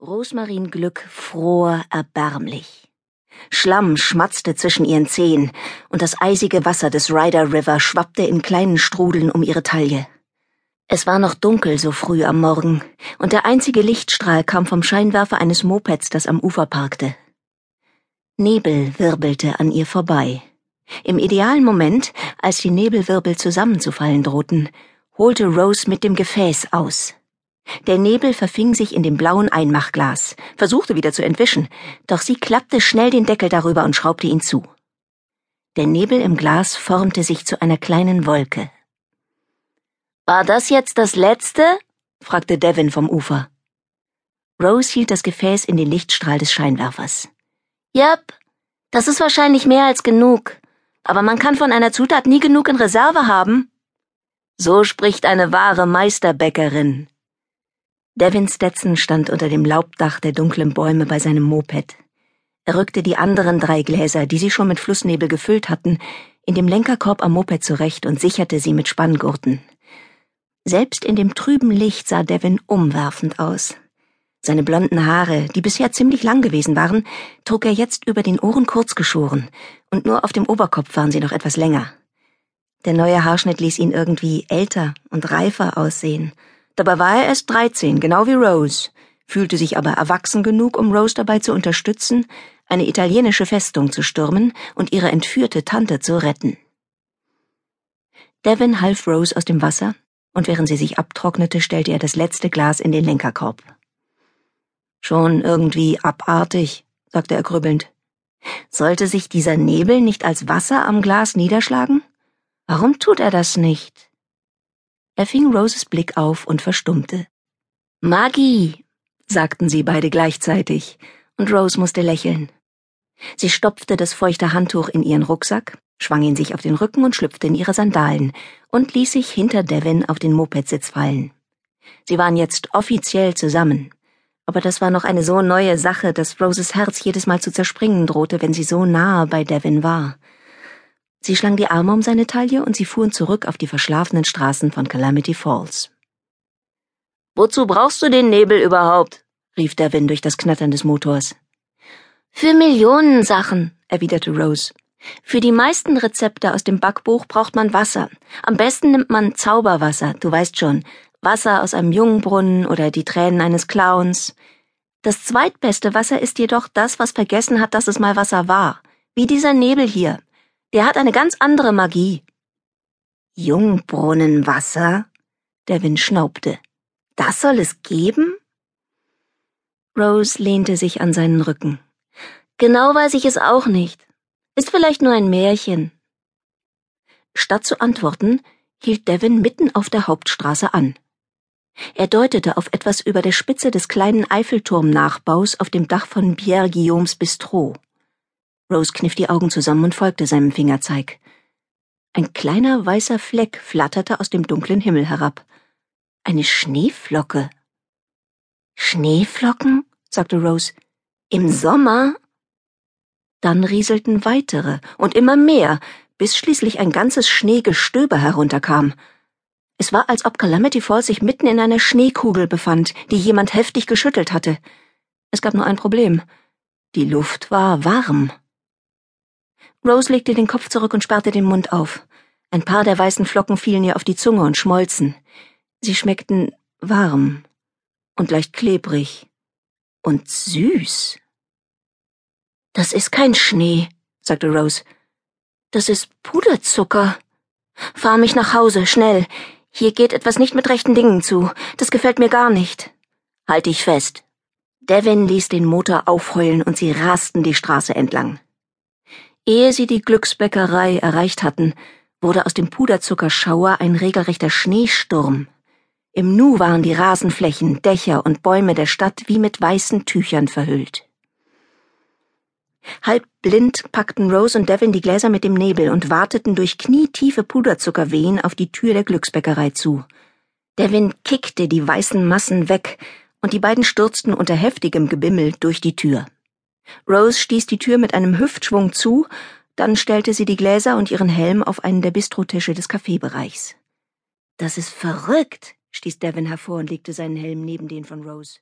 Rosmarin Glück fror erbärmlich. Schlamm schmatzte zwischen ihren Zehen, und das eisige Wasser des Ryder River schwappte in kleinen Strudeln um ihre Taille. Es war noch dunkel so früh am Morgen, und der einzige Lichtstrahl kam vom Scheinwerfer eines Mopeds, das am Ufer parkte. Nebel wirbelte an ihr vorbei. Im idealen Moment, als die Nebelwirbel zusammenzufallen drohten, holte Rose mit dem Gefäß aus. Der Nebel verfing sich in dem blauen Einmachglas, versuchte wieder zu entwischen, doch sie klappte schnell den Deckel darüber und schraubte ihn zu. Der Nebel im Glas formte sich zu einer kleinen Wolke. War das jetzt das letzte? fragte Devin vom Ufer. Rose hielt das Gefäß in den Lichtstrahl des Scheinwerfers. Yep, das ist wahrscheinlich mehr als genug, aber man kann von einer Zutat nie genug in Reserve haben. So spricht eine wahre Meisterbäckerin, Devin Stetson stand unter dem Laubdach der dunklen Bäume bei seinem Moped. Er rückte die anderen drei Gläser, die sie schon mit Flussnebel gefüllt hatten, in dem Lenkerkorb am Moped zurecht und sicherte sie mit Spanngurten. Selbst in dem trüben Licht sah Devin umwerfend aus. Seine blonden Haare, die bisher ziemlich lang gewesen waren, trug er jetzt über den Ohren kurz geschoren, und nur auf dem Oberkopf waren sie noch etwas länger. Der neue Haarschnitt ließ ihn irgendwie älter und reifer aussehen, Dabei war er erst 13, genau wie Rose, fühlte sich aber erwachsen genug, um Rose dabei zu unterstützen, eine italienische Festung zu stürmen und ihre entführte Tante zu retten. Devin half Rose aus dem Wasser, und während sie sich abtrocknete, stellte er das letzte Glas in den Lenkerkorb. Schon irgendwie abartig, sagte er grübelnd. Sollte sich dieser Nebel nicht als Wasser am Glas niederschlagen? Warum tut er das nicht? Er fing Roses Blick auf und verstummte. Maggie, sagten sie beide gleichzeitig, und Rose musste lächeln. Sie stopfte das feuchte Handtuch in ihren Rucksack, schwang ihn sich auf den Rücken und schlüpfte in ihre Sandalen und ließ sich hinter Devin auf den Mopedsitz fallen. Sie waren jetzt offiziell zusammen, aber das war noch eine so neue Sache, dass Roses Herz jedes Mal zu zerspringen drohte, wenn sie so nahe bei Devin war. Sie schlang die Arme um seine Taille und sie fuhren zurück auf die verschlafenen Straßen von Calamity Falls. Wozu brauchst du den Nebel überhaupt? rief Devin durch das Knattern des Motors. Für Millionen Sachen, erwiderte Rose. Für die meisten Rezepte aus dem Backbuch braucht man Wasser. Am besten nimmt man Zauberwasser, du weißt schon, Wasser aus einem Jungbrunnen oder die Tränen eines Clowns. Das zweitbeste Wasser ist jedoch das, was vergessen hat, dass es mal Wasser war, wie dieser Nebel hier. Der hat eine ganz andere Magie. Jungbrunnenwasser? Der Wind schnaubte. Das soll es geben? Rose lehnte sich an seinen Rücken. Genau weiß ich es auch nicht. Ist vielleicht nur ein Märchen. Statt zu antworten, hielt Devin mitten auf der Hauptstraße an. Er deutete auf etwas über der Spitze des kleinen Eiffelturm-Nachbaus auf dem Dach von Pierre Guillaumes Bistro. Rose kniff die Augen zusammen und folgte seinem Fingerzeig. Ein kleiner weißer Fleck flatterte aus dem dunklen Himmel herab. Eine Schneeflocke. Schneeflocken? sagte Rose. Im Sommer? Dann rieselten weitere und immer mehr, bis schließlich ein ganzes Schneegestöber herunterkam. Es war, als ob Calamity Falls sich mitten in einer Schneekugel befand, die jemand heftig geschüttelt hatte. Es gab nur ein Problem. Die Luft war warm. Rose legte den Kopf zurück und sperrte den Mund auf. Ein paar der weißen Flocken fielen ihr auf die Zunge und schmolzen. Sie schmeckten warm und leicht klebrig und süß. Das ist kein Schnee, sagte Rose. Das ist Puderzucker. Fahr mich nach Hause, schnell. Hier geht etwas nicht mit rechten Dingen zu. Das gefällt mir gar nicht. Halt dich fest. Devin ließ den Motor aufheulen und sie rasten die Straße entlang. Ehe sie die Glücksbäckerei erreicht hatten, wurde aus dem Puderzuckerschauer ein regelrechter Schneesturm. Im Nu waren die Rasenflächen, Dächer und Bäume der Stadt wie mit weißen Tüchern verhüllt. Halb blind packten Rose und Devin die Gläser mit dem Nebel und warteten durch knietiefe Puderzuckerwehen auf die Tür der Glücksbäckerei zu. Devin kickte die weißen Massen weg, und die beiden stürzten unter heftigem Gebimmel durch die Tür. Rose stieß die Tür mit einem Hüftschwung zu, dann stellte sie die Gläser und ihren Helm auf einen der Bistrotische des Kaffeebereichs. Das ist verrückt, stieß Devin hervor und legte seinen Helm neben den von Rose.